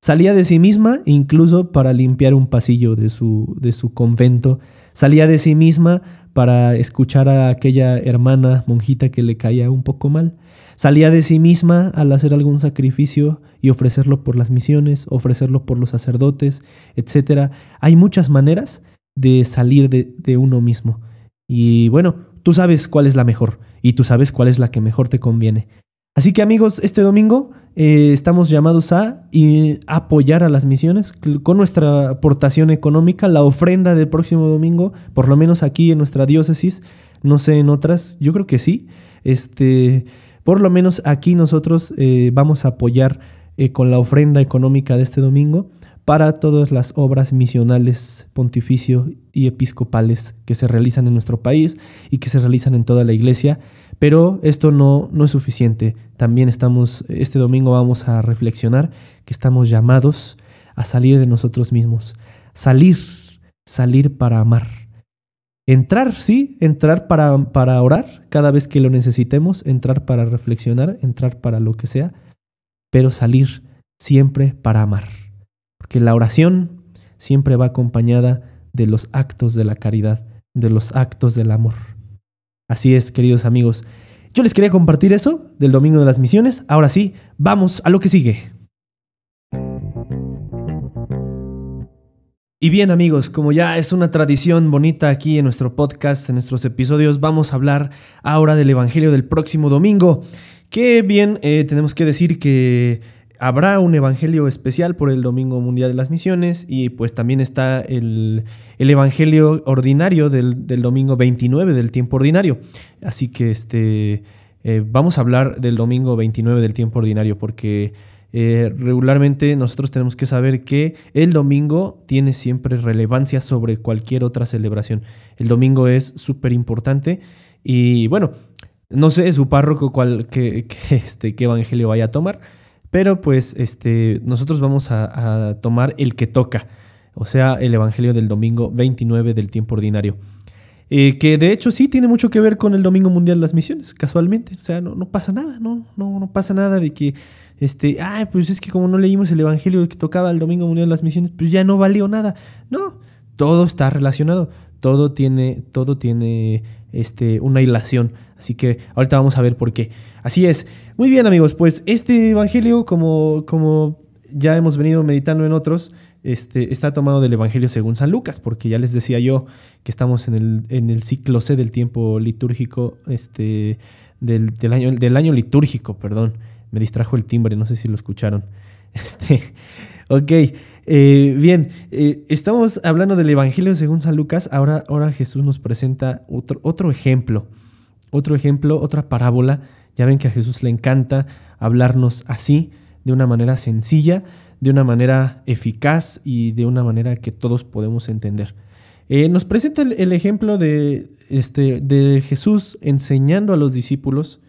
Salía de sí misma incluso para limpiar un pasillo de su, de su convento. Salía de sí misma para escuchar a aquella hermana monjita que le caía un poco mal. Salía de sí misma al hacer algún sacrificio y ofrecerlo por las misiones, ofrecerlo por los sacerdotes, etc. Hay muchas maneras de salir de, de uno mismo. Y bueno, tú sabes cuál es la mejor y tú sabes cuál es la que mejor te conviene. Así que amigos, este domingo eh, estamos llamados a apoyar a las misiones con nuestra aportación económica, la ofrenda del próximo domingo, por lo menos aquí en nuestra diócesis, no sé en otras, yo creo que sí. Este, por lo menos aquí nosotros eh, vamos a apoyar eh, con la ofrenda económica de este domingo para todas las obras misionales, pontificio y episcopales que se realizan en nuestro país y que se realizan en toda la iglesia. Pero esto no, no es suficiente. También estamos, este domingo vamos a reflexionar que estamos llamados a salir de nosotros mismos. Salir, salir para amar. Entrar, sí, entrar para, para orar cada vez que lo necesitemos, entrar para reflexionar, entrar para lo que sea, pero salir siempre para amar. Porque la oración siempre va acompañada de los actos de la caridad, de los actos del amor. Así es, queridos amigos. Yo les quería compartir eso del Domingo de las Misiones. Ahora sí, vamos a lo que sigue. Y bien amigos, como ya es una tradición bonita aquí en nuestro podcast, en nuestros episodios, vamos a hablar ahora del Evangelio del próximo domingo. Que bien, eh, tenemos que decir que habrá un Evangelio especial por el Domingo Mundial de las Misiones y pues también está el, Evangelio ordinario del, domingo 29 del tiempo ordinario. Así que este, eh, vamos a hablar del domingo 29 del tiempo ordinario porque eh, regularmente nosotros tenemos que saber que el domingo tiene siempre relevancia sobre cualquier otra celebración. El domingo es súper importante y bueno, no sé su párroco cuál, qué, [laughs] este, qué evangelio vaya a tomar, pero pues este, nosotros vamos a, tomar el que toca, o sea, el evangelio del domingo 29 del tiempo ordinario. Eh, que de hecho sí tiene mucho que ver con el Domingo Mundial de las Misiones, casualmente. O sea, no, pasa nada, no, no, no pasa nada de que este, ay, pues es que como no leímos el Evangelio que tocaba el Domingo Mundial de las Misiones, pues ya no valió nada. No, todo está relacionado, todo tiene, todo tiene este, una hilación. Así que ahorita vamos a ver por qué. Así es. Muy bien, amigos, pues este Evangelio, como, como ya hemos venido meditando en otros, este, está tomado del Evangelio según San Lucas, porque ya les decía yo que estamos en el, en el ciclo C del tiempo litúrgico, este, del, del, año, del año litúrgico, perdón. Me distrajo el timbre, no sé si lo escucharon. [laughs] Este, ok, eh, bien, eh, estamos hablando del Evangelio según San Lucas. Ahora, ahora Jesús nos presenta otro, otro ejemplo, otro ejemplo, otra parábola. Ya ven que a Jesús le encanta hablarnos así, de una manera sencilla, de una manera eficaz y de una manera que todos podemos entender. Eh, nos presenta el, el, ejemplo de, este, de Jesús enseñando a los discípulos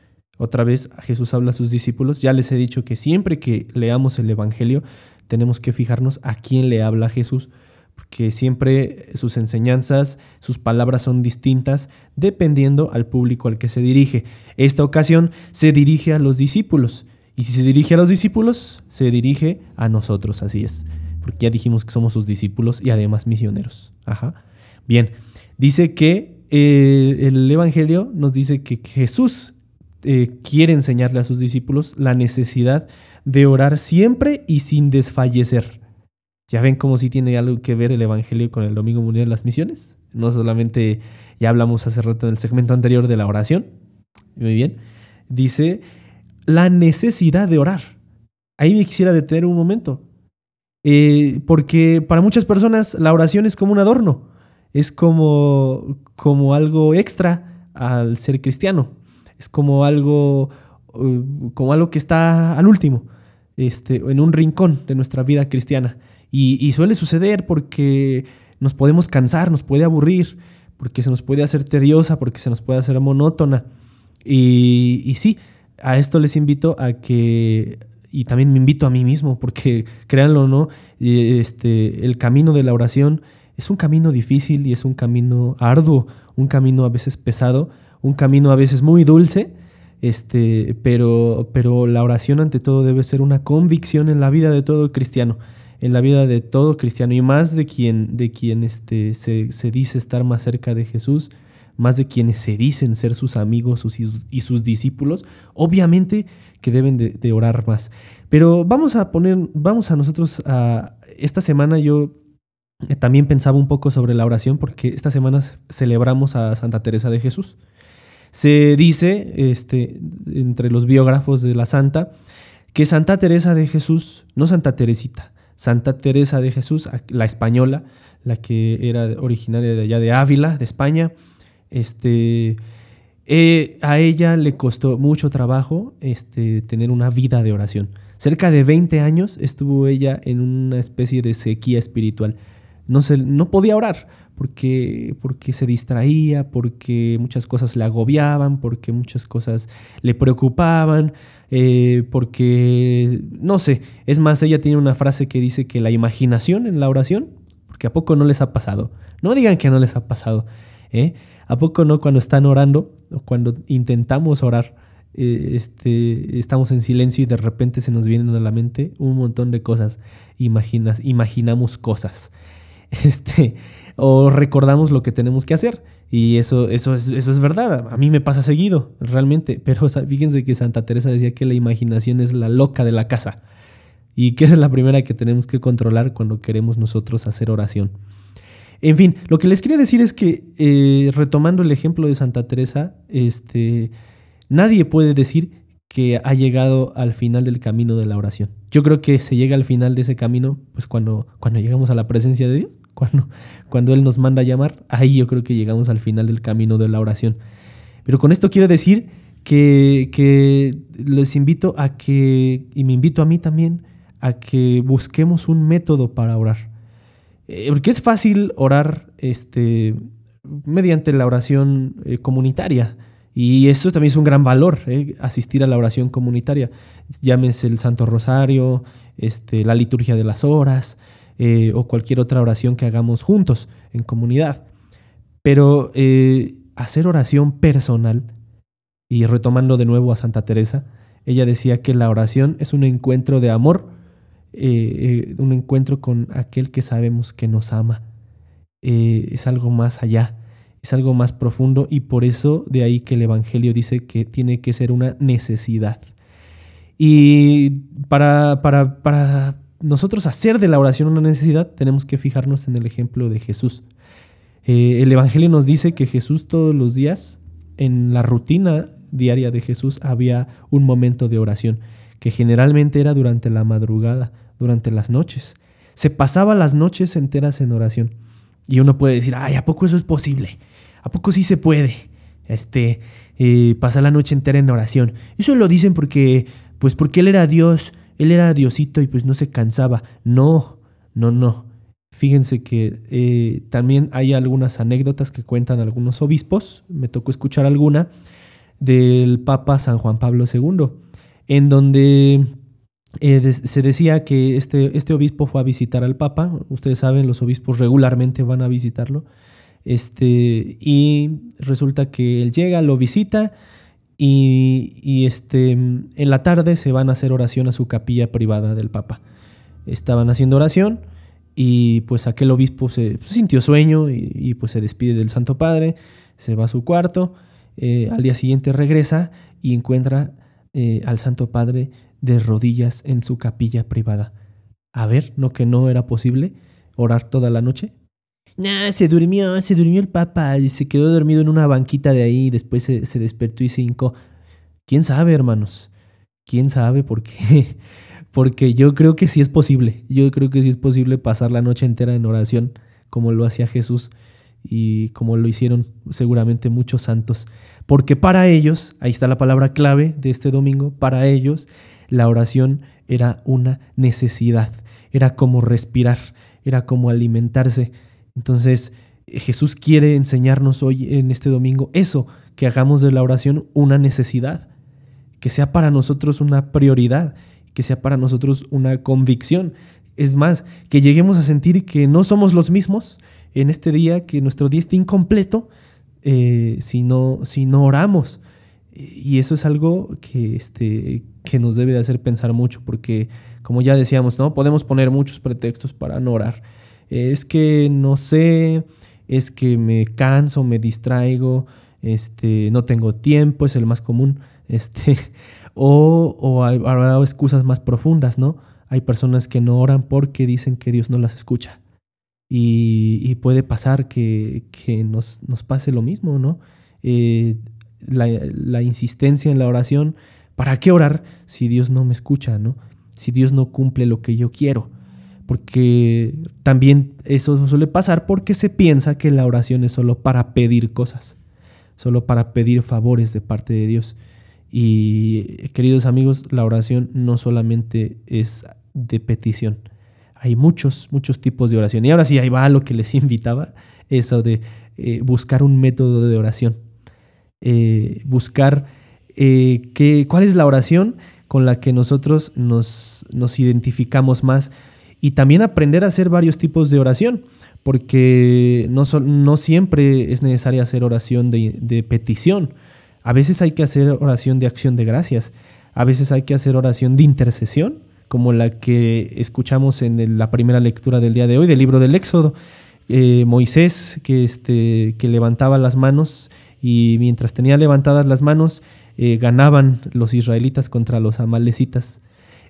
otra vez Jesús habla a sus discípulos. Ya les he dicho que siempre que leamos el Evangelio tenemos que fijarnos a quién le habla Jesús, porque siempre sus enseñanzas, sus palabras son distintas dependiendo al público al que se dirige. Esta ocasión se dirige a los discípulos. Y si se dirige a los discípulos, se dirige a nosotros, así es. Porque ya dijimos que somos sus discípulos y además misioneros. Ajá. Bien, dice que eh, el Evangelio nos dice que Jesús eh, quiere enseñarle a sus discípulos la necesidad de orar siempre y sin desfallecer. Ya ven cómo sí tiene algo que ver el Evangelio con el Domingo Mundial de las Misiones. No solamente, ya hablamos hace rato en el segmento anterior de la oración. Muy bien. Dice la necesidad de orar. Ahí me quisiera detener un momento. Eh, porque para muchas personas la oración es como un adorno. Es como, como algo extra al ser cristiano es como algo, uh, como algo que está al último, este, en un rincón de nuestra vida cristiana. Y, suele suceder porque nos podemos cansar, nos puede aburrir, porque se nos puede hacer tediosa, porque se nos puede hacer monótona. Y, y sí, a esto les invito a que, y también me invito a mí mismo, porque [laughs] créanlo o no, este, el camino de la oración es un camino difícil y es un camino arduo, un camino a veces pesado, un camino a veces muy dulce, este, pero, pero la oración ante todo debe ser una convicción en la vida de todo cristiano, en la vida de todo cristiano y más de quien, de quien este, se, se dice estar más cerca de Jesús, más de quienes se dicen ser sus amigos y sus discípulos, obviamente que deben de, orar más. Pero vamos a poner, vamos a nosotros a esta semana yo también pensaba un poco sobre la oración porque esta semana celebramos a Santa Teresa de Jesús. Se dice, este, entre los biógrafos de la santa, que Santa Teresa de Jesús, no Santa Teresita, Santa Teresa de Jesús, la española, la que era originaria de allá de Ávila, de España, este, eh, a ella le costó mucho trabajo este, tener una vida de oración. Cerca de 20 años estuvo ella en una especie de sequía espiritual. No, se, no podía orar porque, porque se distraía, porque muchas cosas le agobiaban, porque muchas cosas le preocupaban, eh, porque, no sé, es más, ella tiene una frase que dice que la imaginación en la oración, porque a poco no les ha pasado, no digan que no les ha pasado, ¿eh? ¿A poco no cuando están orando o cuando intentamos orar? Eh, este, estamos en silencio y de repente se nos vienen a la mente un montón de cosas, Imaginas, imaginamos cosas. [laughs] Este, o recordamos lo que tenemos que hacer. Y eso, eso, es, eso es verdad. A mí me pasa seguido, realmente. [laughs] Pero fíjense que Santa Teresa decía que la imaginación es la loca de la casa. Y que esa es la primera que tenemos que controlar cuando queremos nosotros hacer oración. En fin, lo que les quería decir es que, eh, retomando el ejemplo de Santa Teresa, este, nadie puede decir que ha llegado al final del camino de la oración. Yo creo que se llega al final de ese camino, pues cuando, cuando llegamos a la presencia de Dios, cuando, Él nos manda a llamar, ahí yo creo que llegamos al final del camino de la oración. Pero con esto quiero decir que, que les invito a que, y me invito a mí también, a que busquemos un método para orar. Eh, porque es fácil orar este, mediante la oración eh, comunitaria. Y eso también es un gran valor, eh, asistir a la oración comunitaria. Llámese el Santo Rosario, este, la liturgia de las horas o cualquier otra oración que hagamos juntos en comunidad. Pero hacer oración personal, y retomando de nuevo a Santa Teresa, ella decía que la oración es un encuentro de amor eh, eh, un encuentro con aquel que sabemos que nos ama. Eh, es algo más allá, es algo más profundo y por eso de ahí que el Evangelio dice que tiene que ser una necesidad. Y para, para, para nosotros hacer de la oración una necesidad, tenemos que fijarnos en el ejemplo de Jesús. el Evangelio nos dice que Jesús todos los días, en la rutina diaria de Jesús, había un momento de oración, que generalmente era durante la madrugada durante las noches. Se pasaba las noches enteras en oración. Y uno puede decir, ay, ¿a poco eso es posible? ¿A poco sí se puede? Este, eh, pasar la noche entera en oración. Eso lo dicen porque, pues porque él era Dios, él era Diosito y pues no se cansaba. No, no, no. Fíjense que eh, también hay algunas anécdotas que cuentan algunos obispos, me tocó escuchar alguna, del Papa San Juan Pablo II, en donde eh, se decía que este, este obispo fue a visitar al Papa. Ustedes saben, los obispos regularmente van a visitarlo. Este, y resulta que él llega, lo visita y, este, en la tarde se van a hacer oración a su capilla privada del Papa. Estaban haciendo oración y pues aquel obispo se sintió sueño y, pues se despide del Santo Padre, se va a su cuarto, eh, al día siguiente regresa y encuentra eh, al Santo Padre de rodillas en su capilla privada. A ver, ¿no que no era posible orar toda la noche? Nah, se durmió, se durmió el papa y se quedó dormido en una banquita de ahí después se, se despertó y se hincó. ¿Quién sabe, hermanos? ¿Quién sabe por qué? [laughs] Porque yo creo que sí es posible. Yo creo que sí es posible pasar la noche entera en oración como lo hacía Jesús y como lo hicieron seguramente muchos santos. Porque para ellos, ahí está la palabra clave de este domingo, para ellos la oración era una necesidad, era como respirar, era como alimentarse. Entonces Jesús quiere enseñarnos hoy en este domingo eso, que hagamos de la oración una necesidad, que sea para nosotros una prioridad, que sea para nosotros una convicción. Es más, que lleguemos a sentir que no somos los mismos en este día, que nuestro día está incompleto eh, si, no, si no oramos. Y eso es algo que, este, que nos debe de hacer pensar mucho, porque como ya decíamos, ¿no? Podemos poner muchos pretextos para no orar. Es que no sé, es que me canso, me distraigo, este, no tengo tiempo, es el más común. [laughs] Este, o, o hay, excusas más profundas, ¿no? Hay personas que no oran porque dicen que Dios no las escucha. Y, puede pasar que, nos, nos, pase lo mismo, ¿no? Eh, la, la, insistencia en la oración ¿Para qué orar si Dios no me escucha, no? Si Dios no cumple lo que yo quiero. Porque también eso suele pasar porque se piensa que la oración es solo para pedir cosas, solo para pedir favores de parte de Dios. Y queridos amigos, la oración no solamente es de petición. Hay muchos, muchos tipos de oración. Y ahora sí, ahí va lo que les [laughs] invitaba, eso de eh, buscar un método de oración. Eh, buscar eh, cuál es la oración con la que nosotros nos, nos identificamos más y también aprender a hacer varios tipos de oración, porque no, no siempre es necesaria hacer oración de, petición. A veces hay que hacer oración de acción de gracias, a veces hay que hacer oración de intercesión, como la que escuchamos en la primera lectura del día de hoy del libro del Éxodo, eh, Moisés que, este, que levantaba las manos y mientras tenía levantadas las manos eh, ganaban los israelitas contra los amalecitas.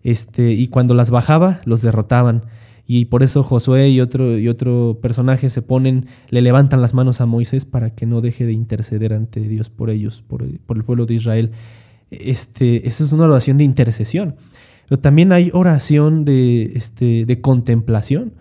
Este, y cuando las bajaba, los derrotaban. Y por eso Josué y otro, y otro personaje se ponen, le levantan las manos a Moisés para que no deje de interceder ante Dios por ellos, por, el pueblo de Israel. Este, esa es una oración de intercesión. Pero también hay oración de, este, de contemplación.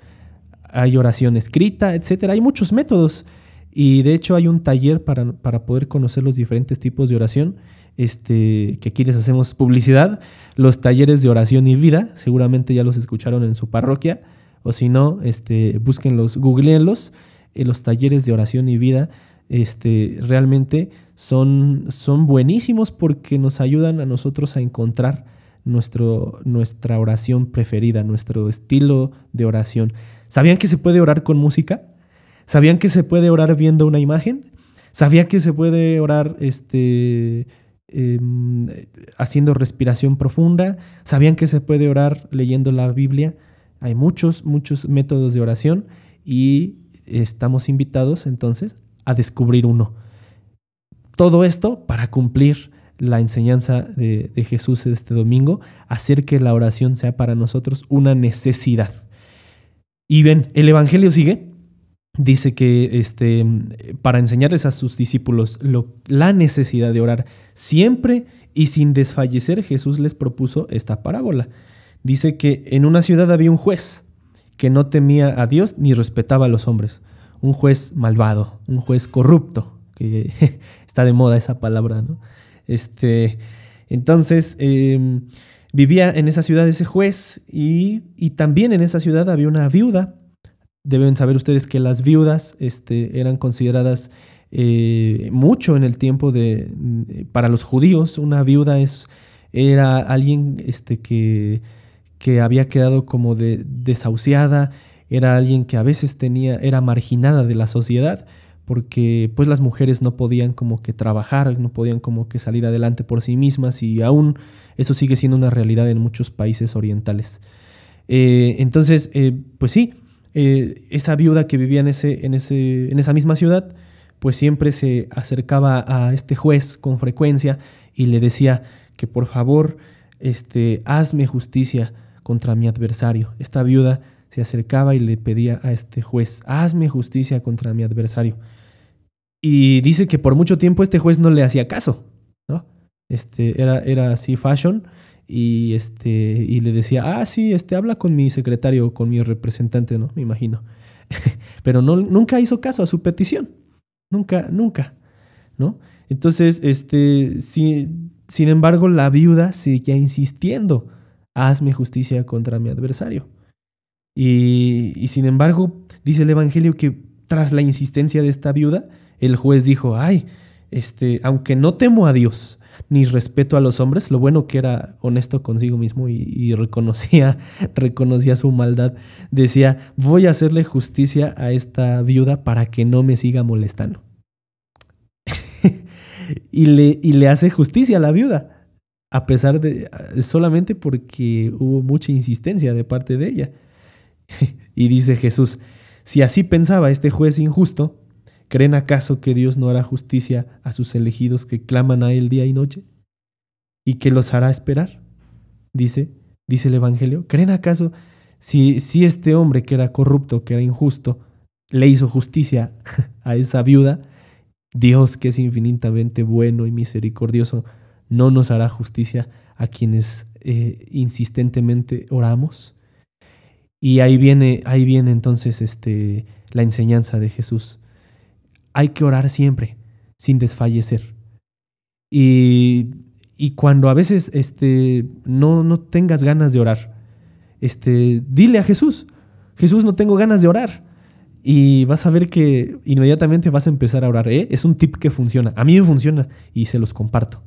Hay oración escrita, etc. Hay muchos métodos. Y de hecho hay un taller para, para poder conocer los diferentes tipos de oración este, que aquí les hacemos publicidad, los talleres de oración y vida, seguramente ya los escucharon en su parroquia, o si no, este, búsquenlos, googleenlos, eh, los talleres de oración y vida, este, realmente son, son buenísimos porque nos ayudan a nosotros a encontrar nuestro, nuestra oración preferida, nuestro estilo de oración. ¿Sabían que se puede orar con música? ¿Sabían que se puede orar viendo una imagen? ¿Sabían que se puede orar este, Em, haciendo respiración profunda. ¿Sabían que se puede orar leyendo la Biblia? Hay muchos, muchos métodos de oración y estamos invitados entonces a descubrir uno. Todo esto para cumplir la enseñanza de, de Jesús este domingo, hacer que la oración sea para nosotros una necesidad. Y ven, el Evangelio sigue dice que este, para enseñarles a sus discípulos la necesidad de orar siempre y sin desfallecer, Jesús les propuso esta parábola. Dice que en una ciudad había un juez que no temía a Dios ni respetaba a los hombres. Un juez malvado, un juez corrupto, que [laughs] está de moda esa palabra, ¿no? Este, entonces, em, vivía en esa ciudad ese juez y, y también en esa ciudad había una viuda Deben saber ustedes que las viudas este, eran consideradas eh, mucho en el tiempo de, mm, para los judíos. Una viuda es, era alguien este, que, que había quedado como de, desahuciada, era alguien que a veces tenía, era marginada de la sociedad porque pues las mujeres no podían como que trabajar, no podían como que salir adelante por sí mismas y aún eso sigue siendo una realidad en muchos países orientales. Eh, entonces, eh, pues sí, eh, esa viuda que vivía en, ese, en, ese, en esa misma ciudad, pues siempre se acercaba a este juez con frecuencia y le decía que por favor, este, hazme justicia contra mi adversario. Esta viuda se acercaba y le pedía a este juez, hazme justicia contra mi adversario. Y dice que por mucho tiempo este juez no le hacía caso, ¿no? Este, era, era así fashion y, este, y le decía, ah, sí, este, habla con mi secretario, con mi representante, ¿no? Me imagino. [laughs] Pero no, nunca hizo caso a su petición. Nunca, nunca, ¿no? Entonces, este, si, sin embargo, la viuda seguía insistiendo, hazme justicia contra mi adversario. Y, y sin embargo, dice el Evangelio que tras la insistencia de esta viuda, el juez dijo, ay, este, aunque no temo a Dios, ni respeto a los hombres. Lo bueno que era honesto consigo mismo y, reconocía, [laughs] reconocía su maldad. Decía, voy a hacerle justicia a esta viuda para que no me siga molestando. [laughs] y, le, y le hace justicia a la viuda, a pesar de, solamente porque hubo mucha insistencia de parte de ella. [laughs] y dice Jesús, si así pensaba este juez injusto, ¿Creen acaso que Dios no hará justicia a sus elegidos que claman a Él día y noche? ¿Y que los hará esperar? Dice, dice el Evangelio. ¿Creen acaso si, si este hombre que era corrupto, que era injusto, le hizo justicia [laughs] a esa viuda, Dios que es infinitamente bueno y misericordioso, no nos hará justicia a quienes eh, insistentemente oramos? Y ahí viene, ahí viene entonces este, la enseñanza de Jesús hay que orar siempre, sin desfallecer. Y, y cuando a veces este, no, no tengas ganas de orar, este, dile a Jesús, Jesús no tengo ganas de orar. Y vas a ver que inmediatamente vas a empezar a orar. ¿eh? Es un tip que funciona. A mí me funciona y se los comparto.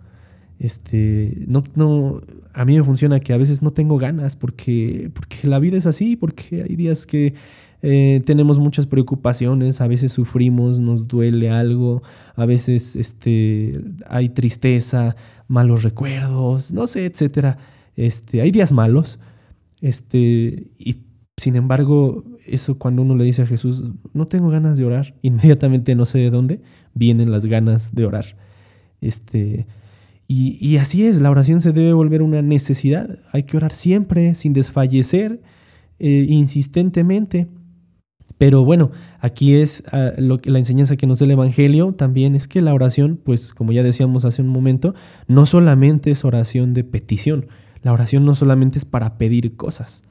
Este, no, no, a mí me funciona que a veces no tengo ganas porque, porque la vida es así, porque hay días que eh, tenemos muchas preocupaciones, a veces sufrimos, nos duele algo, a veces este, hay tristeza, malos recuerdos, no sé, etcétera. Este, hay días malos, este, y sin embargo, eso cuando uno le dice a Jesús, no tengo ganas de orar, [laughs] inmediatamente no sé de dónde vienen las ganas de orar. Este, y, así es, la oración se debe volver una necesidad. Hay que orar siempre, sin desfallecer, eh, insistentemente. Pero bueno, aquí es ah, lo que, la enseñanza que nos da el Evangelio también es que la oración, pues como ya decíamos hace un momento, no solamente es oración de petición, la oración no solamente es para pedir cosas.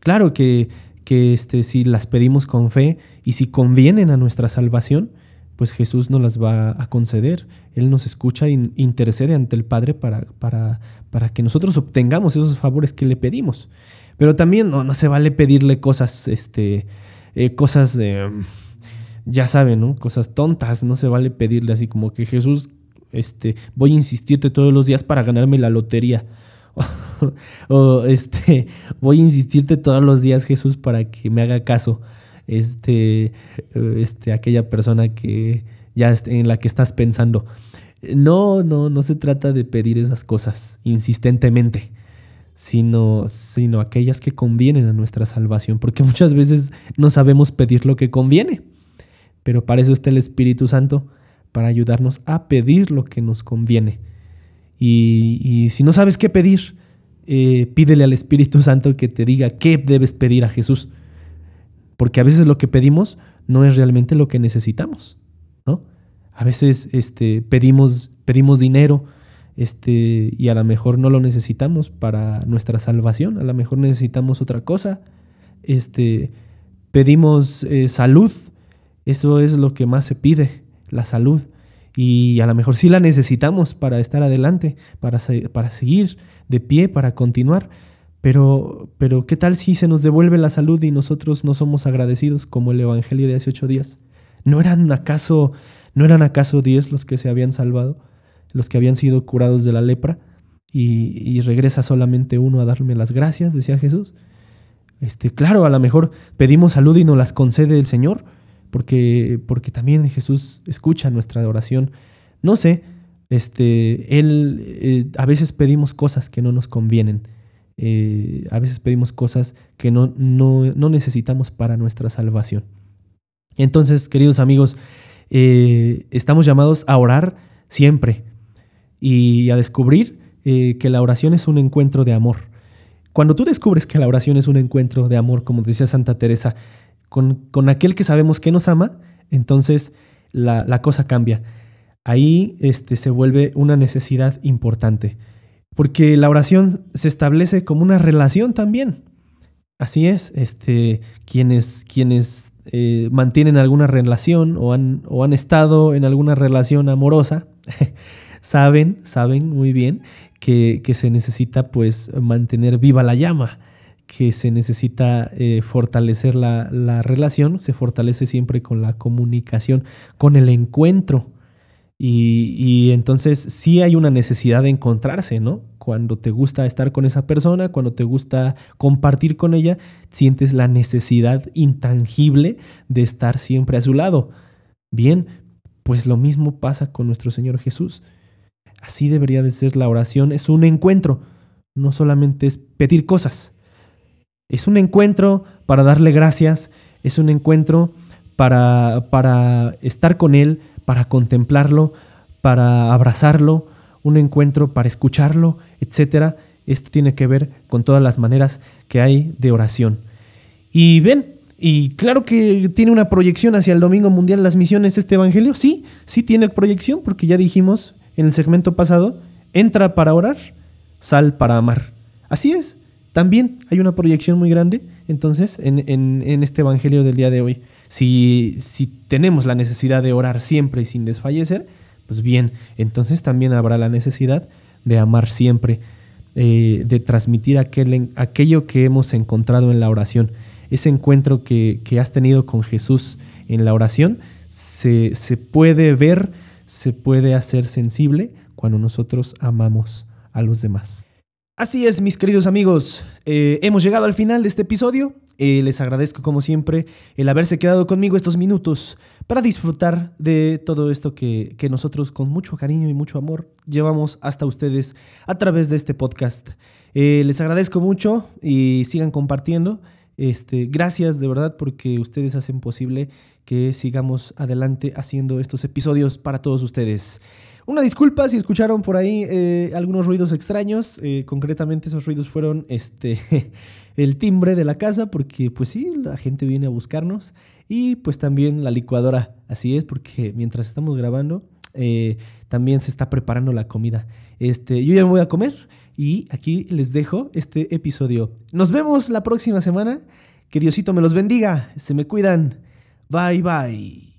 Claro que, que este, si las pedimos con fe y si convienen a nuestra salvación, pues Jesús nos las va a conceder. Él nos escucha e intercede ante el Padre para, para, para que nosotros obtengamos esos favores que le pedimos. Pero también no, no se vale pedirle cosas, este, eh, cosas, ya saben, ¿no? Cosas tontas, no se vale pedirle así como que Jesús, este, voy a insistirte todos los días para ganarme la lotería. [laughs] o este, voy a insistirte todos los días Jesús para que me haga caso. Este, este, aquella persona que ya en la que estás pensando. No, no, no se trata de pedir esas cosas insistentemente sino, sino aquellas que convienen a nuestra salvación, porque muchas veces no sabemos pedir lo que conviene, pero para eso está el Espíritu Santo, para ayudarnos a pedir lo que nos conviene. Y, si no sabes qué pedir, eh, pídele al Espíritu Santo que te diga qué debes pedir a Jesús, porque a veces lo que pedimos no es realmente lo que necesitamos, ¿no? A veces este, pedimos, pedimos dinero, este, y a lo mejor no lo necesitamos para nuestra salvación, a lo mejor necesitamos otra cosa, este, pedimos eh, salud, eso es lo que más se pide, la salud, y a lo mejor sí la necesitamos para estar adelante, para, para seguir de pie, para continuar, pero, pero ¿qué tal si se nos devuelve la salud y nosotros no somos agradecidos como el Evangelio de hace ocho días? ¿No eran acaso, no eran acaso diez los que se habían salvado? Los que habían sido curados de la lepra, y, regresa solamente uno a darme las gracias, decía Jesús. Este, claro, a lo mejor pedimos salud y nos las concede el Señor, porque, porque también Jesús escucha nuestra oración. No sé, este, Él, eh, a veces pedimos cosas que no nos convienen. Eh, a veces pedimos cosas que no, no, necesitamos para nuestra salvación. Entonces, queridos amigos, eh, estamos llamados a orar siempre, y a descubrir eh, que la oración es un encuentro de amor. Cuando tú descubres que la oración es un encuentro de amor, como decía Santa Teresa, con, aquel que sabemos que nos ama, entonces la, cosa cambia. Ahí este, se vuelve una necesidad importante, porque la oración se establece como una relación también. Así es, este, quienes, quienes eh, mantienen alguna relación o han, o han estado en alguna relación amorosa, [laughs] saben, saben muy bien que, se necesita pues mantener viva la llama, que se necesita eh, fortalecer la, relación, se fortalece siempre con la comunicación, con el encuentro. Y, y, entonces sí hay una necesidad de encontrarse, ¿no? Cuando te gusta estar con esa persona, cuando te gusta compartir con ella, sientes la necesidad intangible de estar siempre a su lado. Bien, pues lo mismo pasa con nuestro Señor Jesús. Así debería de ser la oración. Es un encuentro, no solamente es pedir cosas. Es un encuentro para darle gracias, es un encuentro para, para estar con Él, para contemplarlo, para abrazarlo, un encuentro para escucharlo, etc. Esto tiene que ver con todas las maneras que hay de oración. Y ven, y claro que tiene una proyección hacia el Domingo Mundial las misiones este Evangelio. Sí, sí tiene proyección porque ya dijimos en el segmento pasado, entra para orar, sal para amar. Así es, también hay una proyección muy grande entonces en, este Evangelio del día de hoy. Si, si tenemos la necesidad de orar siempre y sin desfallecer, pues bien, entonces también habrá la necesidad de amar siempre, eh, de transmitir aquel, aquello que hemos encontrado en la oración. Ese encuentro que, has tenido con Jesús en la oración se, se puede ver se puede hacer sensible cuando nosotros amamos a los demás. Así es, mis queridos amigos, eh, hemos llegado al final de este episodio. Eh, les agradezco como siempre el haberse quedado conmigo estos minutos para disfrutar de todo esto que, nosotros con mucho cariño y mucho amor llevamos hasta ustedes a través de este podcast. Eh, les agradezco mucho y sigan compartiendo. Este, gracias de verdad porque ustedes hacen posible que sigamos adelante haciendo estos episodios para todos ustedes. Una disculpa si escucharon por ahí eh, algunos ruidos extraños. Eh, concretamente esos ruidos fueron este, [laughs] el timbre de la casa porque pues sí, la gente viene a buscarnos. Y pues también la licuadora. Así es porque mientras estamos grabando eh, también se está preparando la comida. Este, yo ya me voy a comer y aquí les dejo este episodio. Nos vemos la próxima semana. Que Diosito me los bendiga. Se me cuidan. Bye bye.